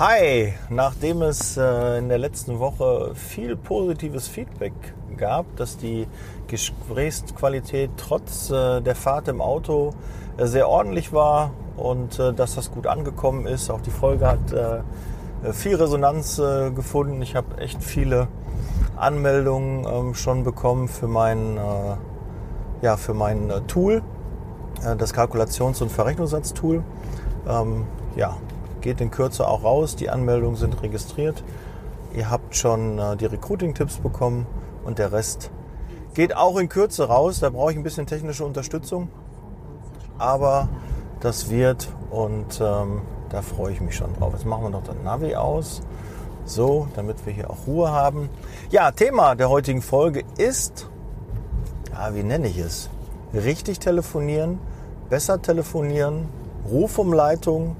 Hi, nachdem es äh, in der letzten Woche viel positives Feedback gab, dass die Gesprächsqualität trotz äh, der Fahrt im Auto äh, sehr ordentlich war und dass das gut angekommen ist. Auch die Folge hat viel Resonanz gefunden. Ich habe echt viele Anmeldungen ähm, schon bekommen für mein, ja, für mein Tool, das Kalkulations- und Verrechnungssatztool. Ähm, ja, geht in Kürze auch raus. Die Anmeldungen sind registriert. Ihr habt schon äh, die Recruiting-Tipps bekommen und der Rest geht auch in Kürze raus. Da brauche ich ein bisschen technische Unterstützung. Aber das wird und ähm, da freue ich mich schon drauf. Jetzt machen wir noch das Navi aus. So, damit wir hier auch Ruhe haben. Ja, Thema der heutigen Folge ist, ja, wie nenne ich es? Richtig telefonieren, besser telefonieren, Rufumleitung,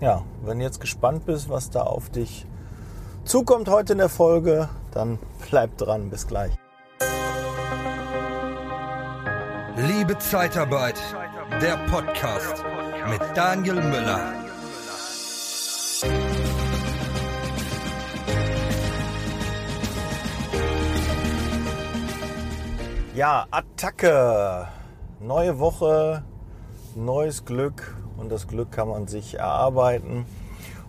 ja, wenn du jetzt gespannt bist, was da auf dich zukommt heute in der Folge, dann bleib dran. Bis gleich. Liebe Zeitarbeit, der Podcast mit Daniel Müller. Ja, Attacke. Neue Woche, neues Glück und das Glück kann man sich erarbeiten.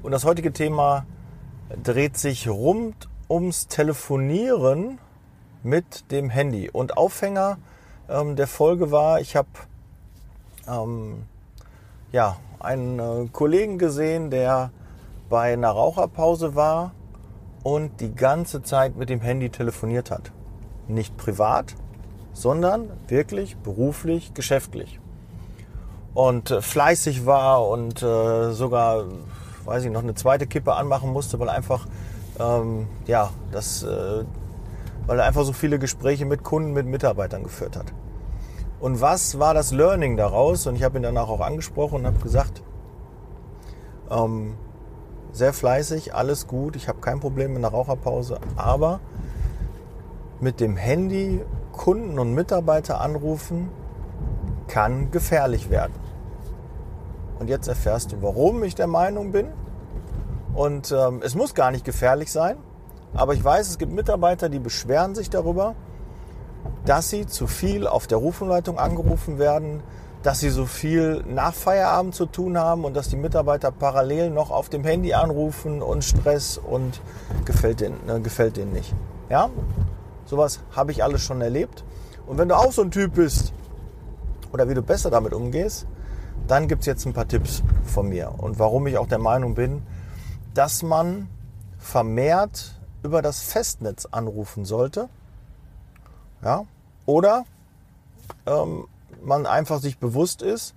Und das heutige Thema dreht sich rund ums Telefonieren mit dem Handy. Und Aufhänger ähm, der Folge war, ich habe ähm, ja, einen äh, Kollegen gesehen, der bei einer Raucherpause war und die ganze Zeit mit dem Handy telefoniert hat. Nicht privat, sondern wirklich beruflich, geschäftlich und äh, fleißig war und äh, sogar, weiß ich noch, eine zweite Kippe anmachen musste, weil einfach, ähm, ja, das, äh, weil er einfach so viele Gespräche mit Kunden, mit Mitarbeitern geführt hat. Und was war das Learning daraus? Und ich habe ihn danach auch angesprochen und habe gesagt, ähm, sehr fleißig, alles gut, ich habe kein Problem mit einer Raucherpause, aber mit dem Handy Kunden und Mitarbeiter anrufen kann gefährlich werden. Und jetzt erfährst du, warum ich der Meinung bin. Und ähm, es muss gar nicht gefährlich sein. Aber ich weiß, es gibt Mitarbeiter, die beschweren sich darüber, dass sie zu viel auf der Rufumleitung angerufen werden, dass sie so viel nach Feierabend zu tun haben und dass die Mitarbeiter parallel noch auf dem Handy anrufen und Stress und gefällt denen, äh, gefällt denen nicht. Ja, sowas habe ich alles schon erlebt. Und wenn du auch so ein Typ bist oder wie du besser damit umgehst, dann gibt es jetzt ein paar Tipps von mir und warum ich auch der Meinung bin, dass man vermehrt über das Festnetz anrufen sollte. Ja? Oder ähm, man einfach sich bewusst ist,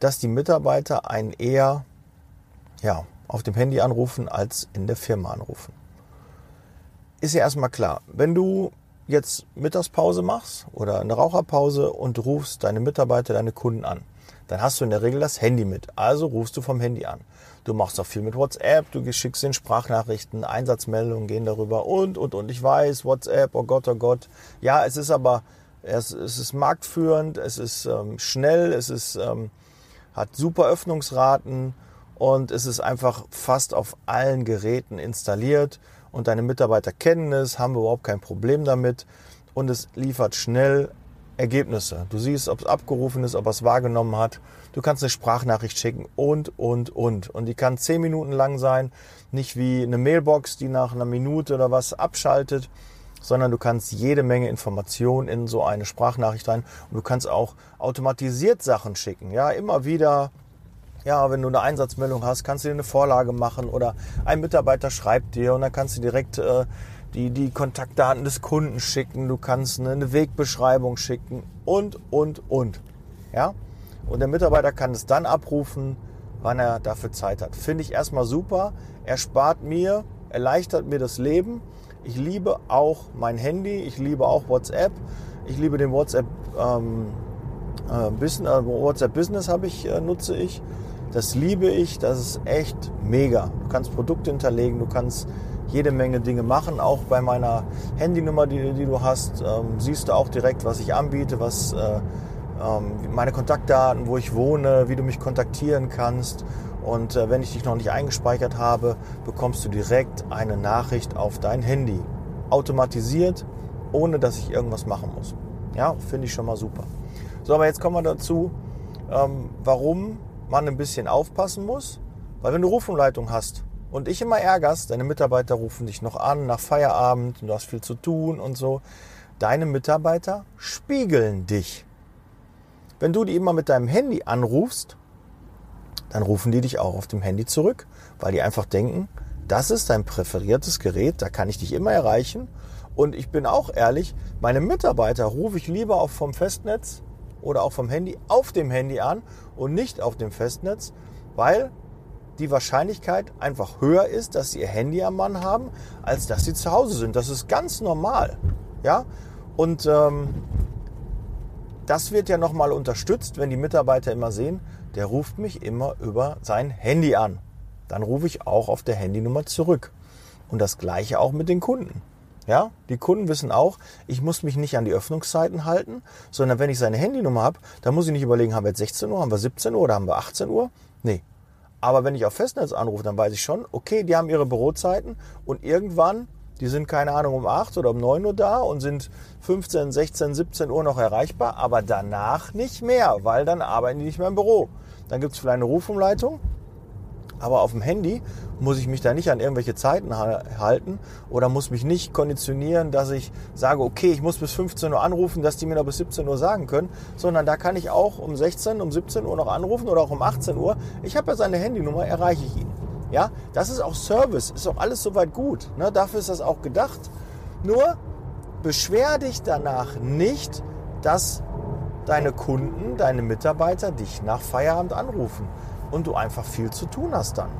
dass die Mitarbeiter einen eher ja, auf dem Handy anrufen als in der Firma anrufen. Ist ja erstmal klar, wenn du jetzt Mittagspause machst oder eine Raucherpause und rufst deine Mitarbeiter, deine Kunden an, dann hast du in der Regel das Handy mit. Also rufst du vom Handy an. Du machst auch viel mit WhatsApp, du schickst den Sprachnachrichten, Einsatzmeldungen gehen darüber und, und, und. Ich weiß, WhatsApp, oh Gott, oh Gott. Ja, es ist aber, es, es ist marktführend, es ist ähm, schnell, es ist, ähm, hat super Öffnungsraten und es ist einfach fast auf allen Geräten installiert und deine Mitarbeiter kennen es, haben überhaupt kein Problem damit und es liefert schnell Ergebnisse. Du siehst, ob es abgerufen ist, ob er es wahrgenommen hat. Du kannst eine Sprachnachricht schicken und, und, und. Und die kann zehn Minuten lang sein. Nicht wie eine Mailbox, die nach einer Minute oder was abschaltet, sondern du kannst jede Menge Informationen in so eine Sprachnachricht rein. Und du kannst auch automatisiert Sachen schicken. Ja, immer wieder ja, wenn du eine Einsatzmeldung hast, kannst du dir eine Vorlage machen oder ein Mitarbeiter schreibt dir und dann kannst du direkt äh, die, die Kontaktdaten des Kunden schicken, du kannst eine Wegbeschreibung schicken und, und, und. Ja? Und der Mitarbeiter kann es dann abrufen, wann er dafür Zeit hat. Finde ich erstmal super. Er spart mir, erleichtert mir das Leben. Ich liebe auch mein Handy, ich liebe auch WhatsApp. Ich liebe den WhatsApp ähm, äh, Business, äh, WhatsApp Business habe ich, äh, nutze ich. Das liebe ich, das ist echt mega. Du kannst Produkte hinterlegen, du kannst jede Menge Dinge machen. Auch bei meiner Handynummer, die, die du hast, ähm, siehst du auch direkt, was ich anbiete, was äh, ähm, meine Kontaktdaten, wo ich wohne, wie du mich kontaktieren kannst. Und äh, wenn ich dich noch nicht eingespeichert habe, bekommst du direkt eine Nachricht auf dein Handy. Automatisiert, ohne dass ich irgendwas machen muss. Ja, finde ich schon mal super. So, aber jetzt kommen wir dazu, ähm, warum man ein bisschen aufpassen muss. Weil wenn du Rufumleitung hast und ich immer ärgerst, deine Mitarbeiter rufen dich noch an nach Feierabend und du hast viel zu tun und so, deine Mitarbeiter spiegeln dich. Wenn du die immer mit deinem Handy anrufst, dann rufen die dich auch auf dem Handy zurück, weil die einfach denken, das ist dein präferiertes Gerät, da kann ich dich immer erreichen. Und ich bin auch ehrlich, meine Mitarbeiter rufe ich lieber auch vom Festnetz oder auch vom Handy auf dem Handy an und nicht auf dem Festnetz, weil die Wahrscheinlichkeit einfach höher ist, dass sie ihr Handy am Mann haben, als dass sie zu Hause sind. Das ist ganz normal. Ja? Und ähm, das wird ja nochmal unterstützt, wenn die Mitarbeiter immer sehen, der ruft mich immer über sein Handy an. Dann rufe ich auch auf der Handynummer zurück. Und das gleiche auch mit den Kunden. Ja, die Kunden wissen auch, ich muss mich nicht an die Öffnungszeiten halten, sondern wenn ich seine Handynummer habe, dann muss ich nicht überlegen, haben wir jetzt 16 Uhr, haben wir 17 Uhr oder haben wir 18 Uhr? Nee. Aber wenn ich auf Festnetz anrufe, dann weiß ich schon, okay, die haben ihre Bürozeiten und irgendwann, die sind keine Ahnung um 8 oder um 9 Uhr da und sind 15, 16, 17 Uhr noch erreichbar, aber danach nicht mehr, weil dann arbeiten die nicht mehr im Büro. Dann gibt es vielleicht eine Rufumleitung, aber auf dem Handy muss ich mich da nicht an irgendwelche Zeiten halten oder muss mich nicht konditionieren, dass ich sage, okay, ich muss bis 15 Uhr anrufen, dass die mir noch bis 17 Uhr sagen können, sondern da kann ich auch um 16, um 17 Uhr noch anrufen oder auch um 18 Uhr. Ich habe ja seine Handynummer, erreiche ich ihn. Ja, das ist auch Service, ist auch alles soweit gut. Ne? Dafür ist das auch gedacht. Nur beschwer dich danach nicht, dass deine Kunden, deine Mitarbeiter dich nach Feierabend anrufen und du einfach viel zu tun hast dann.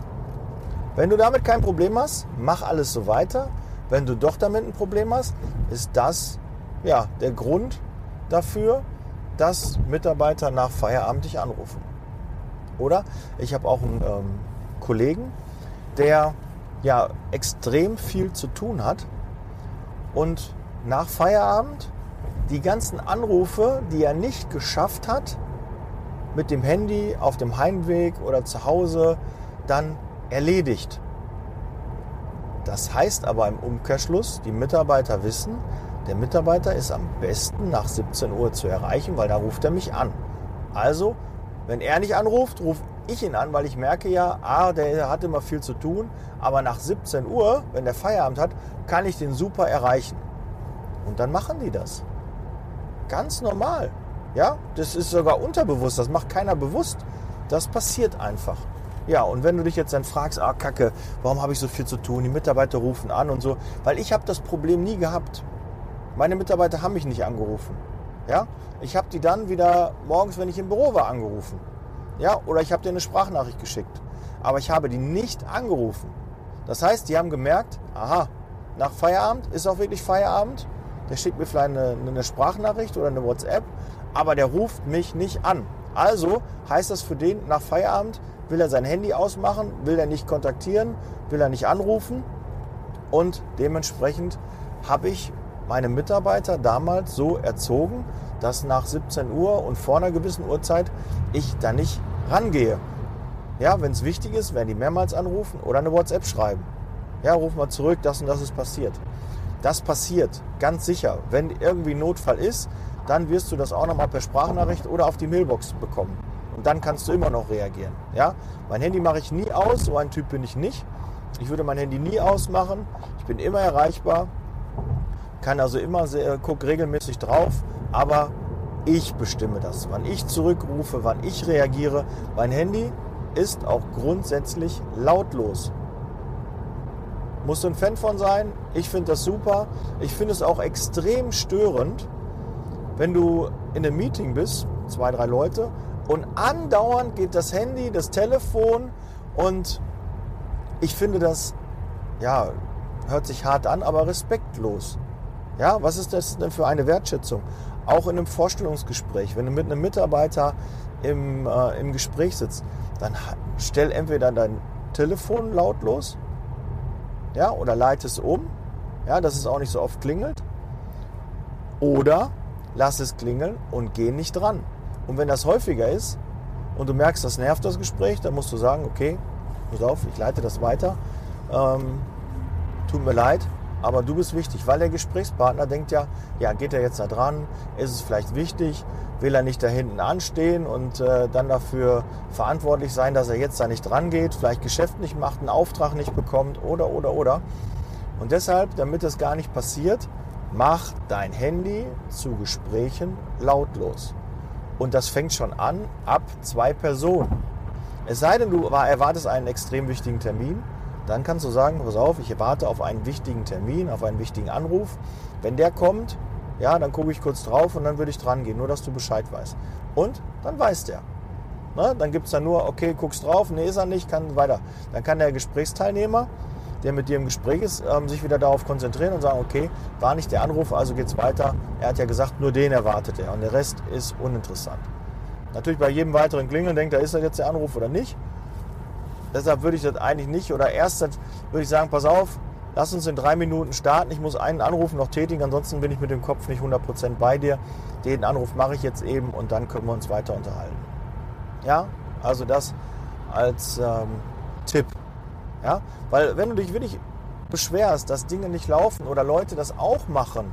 Wenn du damit kein Problem hast, mach alles so weiter. Wenn du doch damit ein Problem hast, ist das ja der Grund dafür, dass Mitarbeiter nach Feierabend dich anrufen. Oder ich habe auch einen ähm, Kollegen, der ja extrem viel zu tun hat und nach Feierabend die ganzen Anrufe, die er nicht geschafft hat, mit dem Handy auf dem Heimweg oder zu Hause dann erledigt. Das heißt aber im Umkehrschluss, die Mitarbeiter wissen, der Mitarbeiter ist am besten nach 17 Uhr zu erreichen, weil da ruft er mich an. Also, wenn er nicht anruft, rufe ich ihn an, weil ich merke ja, ah, der hat immer viel zu tun, aber nach 17 Uhr, wenn der Feierabend hat, kann ich den super erreichen. Und dann machen die das. Ganz normal. Ja, das ist sogar unterbewusst, das macht keiner bewusst. Das passiert einfach. Ja, und wenn du dich jetzt dann fragst, ah Kacke, warum habe ich so viel zu tun? Die Mitarbeiter rufen an und so, weil ich habe das Problem nie gehabt. Meine Mitarbeiter haben mich nicht angerufen. Ja, ich habe die dann wieder morgens, wenn ich im Büro war, angerufen. Ja, oder ich habe dir eine Sprachnachricht geschickt. Aber ich habe die nicht angerufen. Das heißt, die haben gemerkt, aha, nach Feierabend ist auch wirklich Feierabend. Der schickt mir vielleicht eine, eine Sprachnachricht oder eine WhatsApp aber der ruft mich nicht an. Also heißt das für den, nach Feierabend will er sein Handy ausmachen, will er nicht kontaktieren, will er nicht anrufen. Und dementsprechend habe ich meine Mitarbeiter damals so erzogen, dass nach 17 Uhr und vor einer gewissen Uhrzeit ich da nicht rangehe. Ja, wenn es wichtig ist, werden die mehrmals anrufen oder eine WhatsApp schreiben. Ja, ruf mal zurück, das und das ist passiert. Das passiert, ganz sicher. Wenn irgendwie Notfall ist, dann wirst du das auch nochmal per Sprachnachricht oder auf die Mailbox bekommen. Und dann kannst du immer noch reagieren. Ja? Mein Handy mache ich nie aus, so ein Typ bin ich nicht. Ich würde mein Handy nie ausmachen. Ich bin immer erreichbar, kann also immer sehr, guck regelmäßig drauf, aber ich bestimme das, wann ich zurückrufe, wann ich reagiere. Mein Handy ist auch grundsätzlich lautlos. Musst du ein Fan von sein? Ich finde das super. Ich finde es auch extrem störend, wenn du in einem Meeting bist, zwei, drei Leute, und andauernd geht das Handy, das Telefon und ich finde das, ja, hört sich hart an, aber respektlos. Ja, was ist das denn für eine Wertschätzung? Auch in einem Vorstellungsgespräch, wenn du mit einem Mitarbeiter im, äh, im Gespräch sitzt, dann stell entweder dein Telefon lautlos, ja, oder leite es um, ja, dass es auch nicht so oft klingelt, oder lass es klingeln und geh nicht dran. Und wenn das häufiger ist und du merkst, das nervt das Gespräch, dann musst du sagen, okay, pass auf, ich leite das weiter. Ähm, tut mir leid, aber du bist wichtig, weil der Gesprächspartner denkt ja, ja, geht er jetzt da dran? Ist es vielleicht wichtig? Will er nicht da hinten anstehen und äh, dann dafür verantwortlich sein, dass er jetzt da nicht dran geht, vielleicht Geschäft nicht macht, einen Auftrag nicht bekommt oder, oder, oder. Und deshalb, damit das gar nicht passiert, mach dein Handy zu Gesprächen lautlos. Und das fängt schon an ab zwei Personen. Es sei denn, du erwartest einen extrem wichtigen Termin, dann kannst du sagen, pass auf, ich warte auf einen wichtigen Termin, auf einen wichtigen Anruf. Wenn der kommt, ja, dann gucke ich kurz drauf und dann würde ich dran gehen, nur dass du Bescheid weißt. Und dann weiß der. Na, dann gibt es dann nur, okay, guckst drauf, nee, ist er nicht, kann weiter. Dann kann der Gesprächsteilnehmer, der mit dir im Gespräch ist, ähm, sich wieder darauf konzentrieren und sagen, okay, war nicht der Anruf, also geht's weiter. Er hat ja gesagt, nur den erwartet er und der Rest ist uninteressant. Natürlich bei jedem weiteren Klingeln denkt er, ist das jetzt der Anruf oder nicht. Deshalb würde ich das eigentlich nicht oder erst würde ich sagen, pass auf, lass uns in drei Minuten starten. Ich muss einen Anruf noch tätigen, ansonsten bin ich mit dem Kopf nicht 100% bei dir. Den Anruf mache ich jetzt eben und dann können wir uns weiter unterhalten. Ja, also das als ähm, Tipp. Ja, weil wenn du dich wirklich beschwerst, dass Dinge nicht laufen oder Leute das auch machen,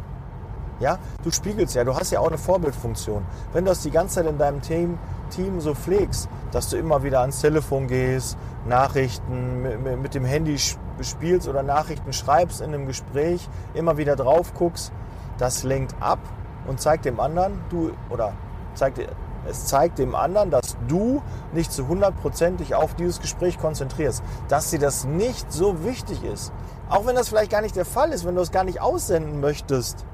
ja, du spiegelst ja, du hast ja auch eine Vorbildfunktion. Wenn du das die ganze Zeit in deinem Team, Team so pflegst, dass du immer wieder ans Telefon gehst, Nachrichten mit, mit dem Handy spielst oder Nachrichten schreibst in einem Gespräch, immer wieder drauf guckst, das lenkt ab und zeigt dem anderen, du oder zeigt es zeigt dem anderen, dass du nicht zu 100% dich auf dieses Gespräch konzentrierst, dass dir das nicht so wichtig ist. Auch wenn das vielleicht gar nicht der Fall ist, wenn du es gar nicht aussenden möchtest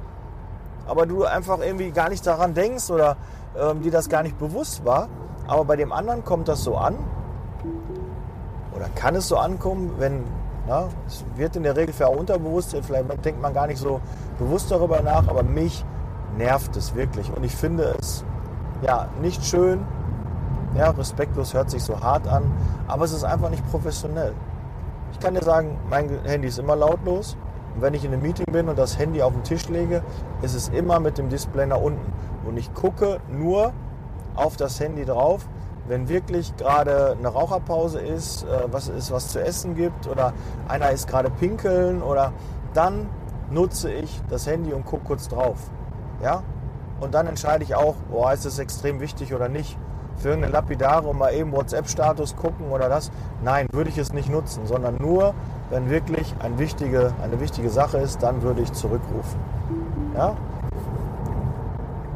aber du einfach irgendwie gar nicht daran denkst oder ähm, dir das gar nicht bewusst war. Aber bei dem anderen kommt das so an oder kann es so ankommen, wenn na, es wird in der Regel für auch unterbewusst, vielleicht denkt man gar nicht so bewusst darüber nach, aber mich nervt es wirklich und ich finde es ja nicht schön. Ja, respektlos hört sich so hart an, aber es ist einfach nicht professionell. Ich kann dir sagen, mein Handy ist immer lautlos. Und wenn ich in einem Meeting bin und das Handy auf den Tisch lege, ist es immer mit dem Display nach unten. Und ich gucke nur auf das Handy drauf, wenn wirklich gerade eine Raucherpause ist, äh, was ist, was zu essen gibt oder einer ist gerade pinkeln oder dann nutze ich das Handy und gucke kurz drauf. Ja? Und dann entscheide ich auch, oh, ist es extrem wichtig oder nicht. Für irgendeine Lapidare und mal eben WhatsApp-Status gucken oder das. Nein, würde ich es nicht nutzen, sondern nur, wenn wirklich ein wichtige, eine wichtige Sache ist, dann würde ich zurückrufen. Ja?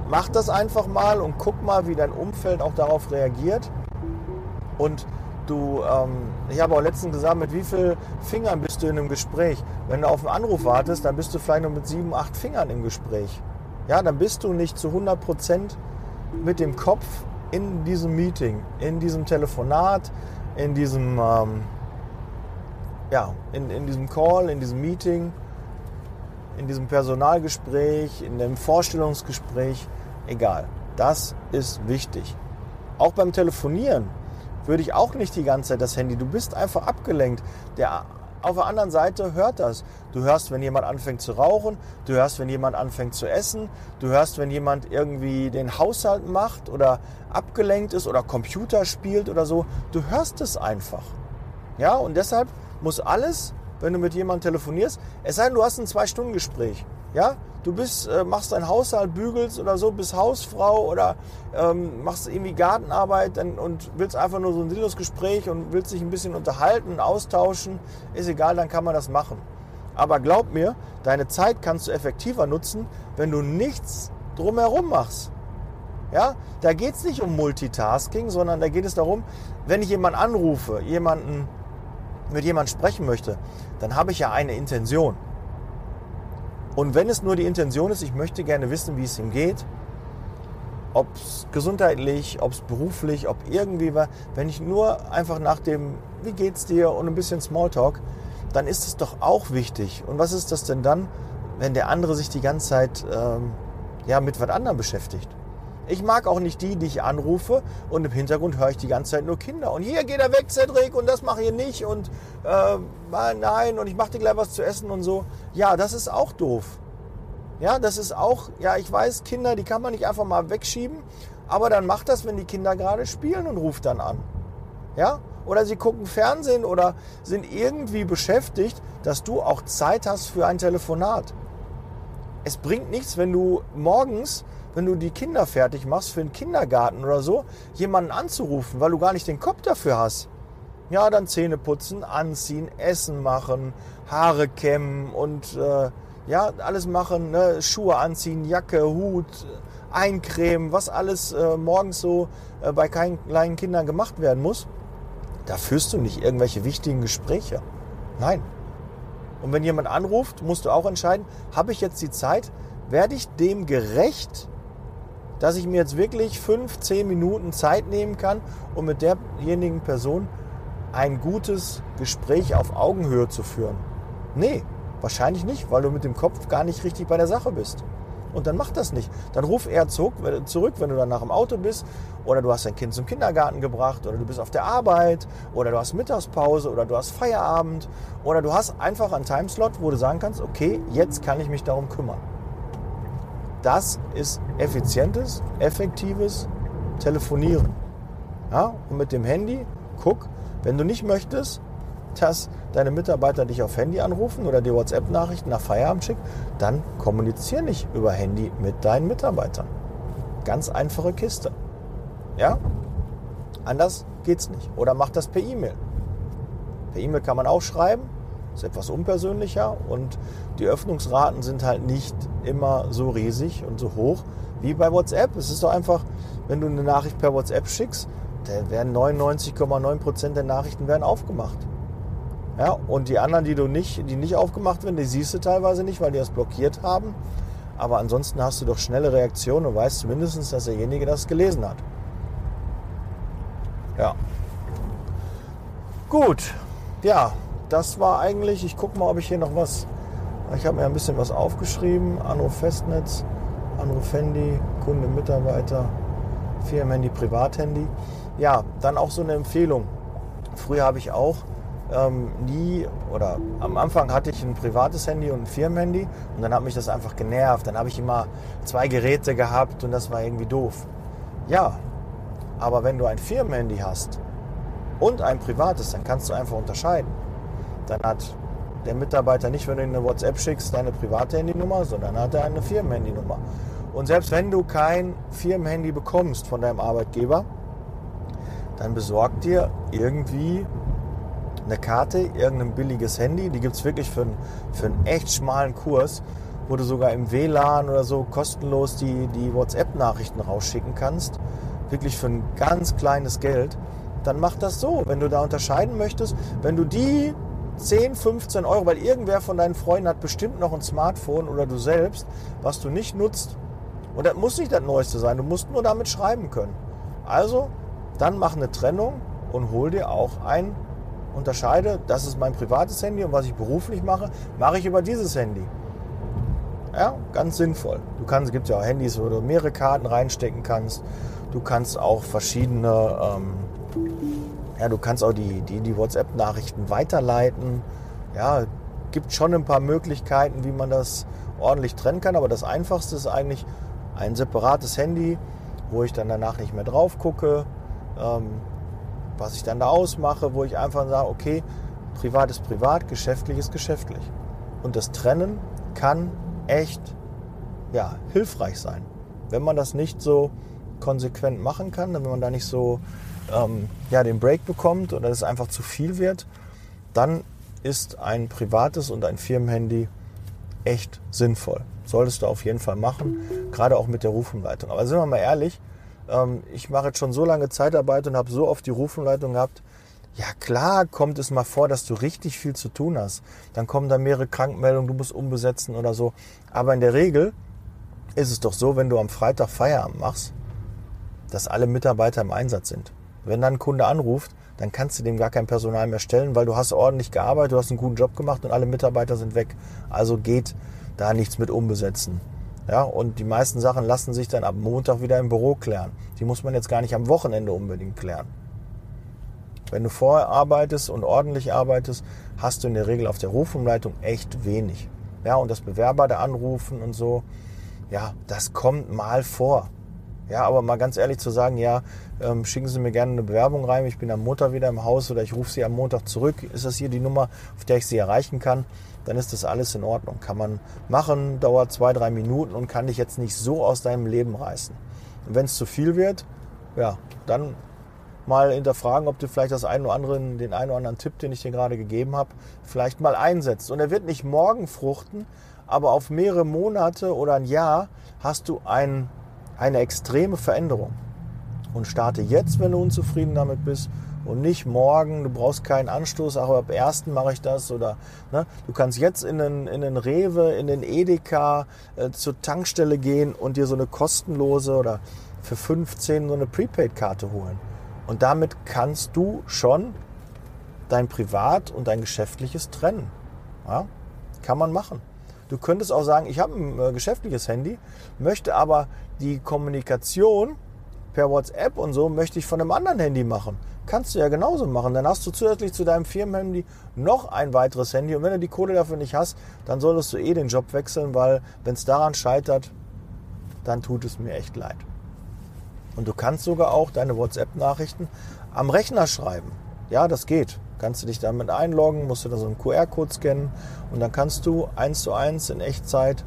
Mach das einfach mal und guck mal, wie dein Umfeld auch darauf reagiert. Und du, ähm, ich habe auch letztens gesagt, mit wie vielen Fingern bist du in einem Gespräch? Wenn du auf einen Anruf wartest, dann bist du vielleicht nur mit sieben, acht Fingern im Gespräch. Ja, dann bist du nicht zu 100 Prozent mit dem Kopf in diesem Meeting, in diesem Telefonat, in diesem ähm, ja, in, in diesem Call, in diesem Meeting, in diesem Personalgespräch, in dem Vorstellungsgespräch, egal. Das ist wichtig. Auch beim Telefonieren würde ich auch nicht die ganze Zeit das Handy. Du bist einfach abgelenkt. Der auf der anderen Seite hört das. Du hörst, wenn jemand anfängt zu rauchen, du hörst, wenn jemand anfängt zu essen, du hörst, wenn jemand irgendwie den Haushalt macht oder abgelenkt ist oder Computer spielt oder so. Du hörst es einfach. Ja, und deshalb muss alles, wenn du mit jemandem telefonierst, es sei denn, du hast ein Zwei-Stunden-Gespräch. Ja, du bist, äh, machst deinen Haushalt, bügelst oder so, bist Hausfrau oder ähm, machst irgendwie Gartenarbeit dann, und willst einfach nur so ein Sinnlosgespräch und willst dich ein bisschen unterhalten, austauschen, ist egal, dann kann man das machen. Aber glaub mir, deine Zeit kannst du effektiver nutzen, wenn du nichts drumherum machst. Ja, da geht es nicht um Multitasking, sondern da geht es darum, wenn ich jemanden anrufe, jemanden mit jemandem sprechen möchte, dann habe ich ja eine Intention. Und wenn es nur die Intention ist, ich möchte gerne wissen, wie es ihm geht, ob es gesundheitlich, ob es beruflich, ob irgendwie war, wenn ich nur einfach nach dem, wie geht's dir und ein bisschen Smalltalk, dann ist es doch auch wichtig. Und was ist das denn dann, wenn der andere sich die ganze Zeit ähm, ja, mit was anderem beschäftigt? Ich mag auch nicht die, die ich anrufe und im Hintergrund höre ich die ganze Zeit nur Kinder. Und hier geht er weg, Cedric, und das mache ich nicht und äh, nein, und ich mache dir gleich was zu essen und so. Ja, das ist auch doof. Ja, das ist auch, ja, ich weiß, Kinder, die kann man nicht einfach mal wegschieben Aber dann macht das, wenn die Kinder gerade spielen und ruft dann an. Ja? Oder sie gucken Fernsehen oder sind irgendwie beschäftigt, dass du auch Zeit hast für ein Telefonat. Es bringt nichts, wenn du morgens, wenn du die Kinder fertig machst für den Kindergarten oder so, jemanden anzurufen, weil du gar nicht den Kopf dafür hast. Ja, dann Zähne putzen, anziehen, Essen machen, Haare kämmen und äh, ja, alles machen, ne? Schuhe anziehen, Jacke, Hut, eincremen, was alles äh, morgens so äh, bei kleinen Kindern gemacht werden muss. Da führst du nicht irgendwelche wichtigen Gespräche. Nein. Und wenn jemand anruft, musst du auch entscheiden, habe ich jetzt die Zeit, werde ich dem gerecht, dass ich mir jetzt wirklich fünf, zehn Minuten Zeit nehmen kann, um mit derjenigen Person ein gutes Gespräch auf Augenhöhe zu führen? Nee, wahrscheinlich nicht, weil du mit dem Kopf gar nicht richtig bei der Sache bist. Und dann mach das nicht. Dann ruf eher zurück, wenn du dann nach dem Auto bist oder du hast dein Kind zum Kindergarten gebracht oder du bist auf der Arbeit oder du hast Mittagspause oder du hast Feierabend oder du hast einfach einen Timeslot, wo du sagen kannst, okay, jetzt kann ich mich darum kümmern. Das ist effizientes, effektives Telefonieren. Ja? Und mit dem Handy, guck, wenn du nicht möchtest, dass deine Mitarbeiter dich auf Handy anrufen oder die WhatsApp-Nachrichten nach Feierabend schicken, dann kommuniziere nicht über Handy mit deinen Mitarbeitern. Ganz einfache Kiste. Ja? Anders geht's nicht. Oder mach das per E-Mail. Per E-Mail kann man auch schreiben, ist etwas unpersönlicher und die Öffnungsraten sind halt nicht immer so riesig und so hoch wie bei WhatsApp. Es ist doch einfach, wenn du eine Nachricht per WhatsApp schickst, dann werden 99,9% der Nachrichten werden aufgemacht. Ja, und die anderen, die du nicht, die nicht aufgemacht werden, die siehst du teilweise nicht, weil die das blockiert haben. Aber ansonsten hast du doch schnelle Reaktionen und weißt zumindest, dass derjenige das gelesen hat. Ja. Gut. Ja, das war eigentlich, ich gucke mal, ob ich hier noch was, ich habe mir ein bisschen was aufgeschrieben. Anruf Festnetz, Anruf Handy, Kunde, Mitarbeiter, Firmenhandy, Privathandy. Ja, dann auch so eine Empfehlung. Früher habe ich auch ähm, nie oder am Anfang hatte ich ein privates Handy und ein Firmenhandy und dann hat mich das einfach genervt. Dann habe ich immer zwei Geräte gehabt und das war irgendwie doof. Ja, aber wenn du ein Firmenhandy hast und ein privates, dann kannst du einfach unterscheiden. Dann hat der Mitarbeiter nicht, wenn du ihm eine WhatsApp schickst, deine private Handynummer, sondern hat er eine Firmenhandynummer. Und selbst wenn du kein Firmenhandy bekommst von deinem Arbeitgeber, dann besorgt dir irgendwie eine Karte, irgendein billiges Handy. Die gibt es wirklich für, einen, für einen echt schmalen Kurs, wo du sogar im WLAN oder so kostenlos die, die WhatsApp-Nachrichten rausschicken kannst. Wirklich für ein ganz kleines Geld. Dann mach das so, wenn du da unterscheiden möchtest. Wenn du die 10, 15 Euro, weil irgendwer von deinen Freunden hat bestimmt noch ein Smartphone oder du selbst, was du nicht nutzt. Und das muss nicht das Neueste sein, du musst nur damit schreiben können. Also, dann mach eine Trennung und hol dir auch ein unterscheide, das ist mein privates Handy und was ich beruflich mache, mache ich über dieses Handy. Ja, ganz sinnvoll. Du kannst, es gibt ja auch Handys, wo du mehrere Karten reinstecken kannst. Du kannst auch verschiedene, ähm, ja, du kannst auch die, die, die WhatsApp-Nachrichten weiterleiten. Ja, gibt schon ein paar Möglichkeiten, wie man das ordentlich trennen kann. Aber das Einfachste ist eigentlich ein separates Handy, wo ich dann danach nicht mehr drauf gucke. Ähm, was ich dann da ausmache, wo ich einfach sage, okay, privat ist privat, geschäftlich ist geschäftlich. Und das Trennen kann echt ja, hilfreich sein. Wenn man das nicht so konsequent machen kann, wenn man da nicht so ähm, ja, den Break bekommt oder es einfach zu viel wird, dann ist ein privates und ein Firmenhandy echt sinnvoll. Solltest du auf jeden Fall machen, gerade auch mit der Rufumleitung. Aber sind wir mal ehrlich, ähm, ich mache jetzt schon so lange Zeitarbeit und habe so oft die Rufumleitung gehabt. Ja klar kommt es mal vor, dass du richtig viel zu tun hast. Dann kommen da mehrere Krankmeldungen, du musst umbesetzen oder so. Aber in der Regel ist es doch so, wenn du am Freitag Feierabend machst, dass alle Mitarbeiter im Einsatz sind. Wenn dann ein Kunde anruft, dann kannst du dem gar kein Personal mehr stellen, weil du hast ordentlich gearbeitet, du hast einen guten Job gemacht und alle Mitarbeiter sind weg. Also geht da nichts mit umbesetzen. Ja, und die meisten Sachen lassen sich dann ab Montag wieder im Büro klären. Die muss man jetzt gar nicht am Wochenende unbedingt klären. Wenn du vorher arbeitest und ordentlich arbeitest, hast du in der Regel auf der Rufumleitung echt wenig. Ja, und das Bewerber da anrufen und so, ja, das kommt mal vor. Ja, aber mal ganz ehrlich zu sagen, ja, ähm, schicken Sie mir gerne eine Bewerbung rein, ich bin am Montag wieder im Haus oder ich rufe Sie am Montag zurück, ist das hier die Nummer, auf der ich Sie erreichen kann, dann ist das alles in Ordnung. Kann man machen, dauert zwei, drei Minuten und kann dich jetzt nicht so aus deinem Leben reißen. Und wenn es zu viel wird, ja, dann mal hinterfragen, ob du vielleicht das ein oder andere, den einen oder anderen Tipp, den ich dir gerade gegeben habe, vielleicht mal einsetzt. Und er wird nicht morgen fruchten, aber auf mehrere Monate oder ein Jahr hast du ein, eine extreme Veränderung. Und starte jetzt, wenn du unzufrieden damit bist und nicht morgen. Du brauchst keinen Anstoß, auch ab 1. mache ich das. Oder ne? du kannst jetzt in den, in den Rewe, in den Edeka äh, zur Tankstelle gehen und dir so eine kostenlose oder für 15 so eine Prepaid-Karte holen. Und damit kannst du schon dein Privat und dein Geschäftliches trennen. Ja? Kann man machen. Du könntest auch sagen, ich habe ein äh, geschäftliches Handy, möchte aber die Kommunikation per WhatsApp und so möchte ich von einem anderen Handy machen. Kannst du ja genauso machen. Dann hast du zusätzlich zu deinem Firmenhandy noch ein weiteres Handy. Und wenn du die Kohle dafür nicht hast, dann solltest du eh den Job wechseln, weil wenn es daran scheitert, dann tut es mir echt leid. Und du kannst sogar auch deine WhatsApp-Nachrichten am Rechner schreiben. Ja, das geht. Kannst du dich damit einloggen, musst du da so einen QR-Code scannen und dann kannst du eins zu eins in Echtzeit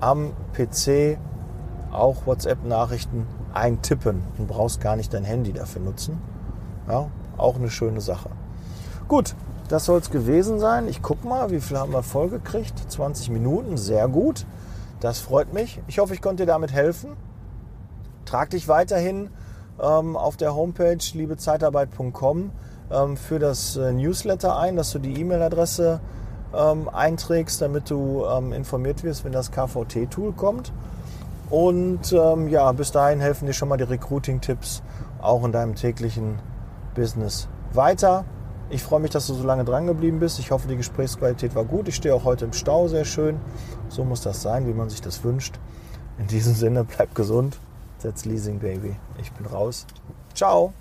am PC auch WhatsApp-Nachrichten eintippen und brauchst gar nicht dein Handy dafür nutzen. Ja, auch eine schöne Sache. Gut, das soll es gewesen sein. Ich gucke mal, wie viel haben wir voll gekriegt. 20 Minuten, sehr gut. Das freut mich. Ich hoffe, ich konnte dir damit helfen. Trag dich weiterhin ähm, auf der Homepage liebezeitarbeit.com ähm, für das äh, Newsletter ein, dass du die E-Mail-Adresse ähm, einträgst, damit du ähm, informiert wirst, wenn das KVT-Tool kommt. Und ähm, ja, bis dahin helfen dir schon mal die Recruiting-Tipps auch in deinem täglichen Business weiter. Ich freue mich, dass du so lange dran geblieben bist. Ich hoffe, die Gesprächsqualität war gut. Ich stehe auch heute im Stau, sehr schön. So muss das sein, wie man sich das wünscht. In diesem Sinne, bleib gesund. That's Leasing Baby. Ich bin raus. Ciao.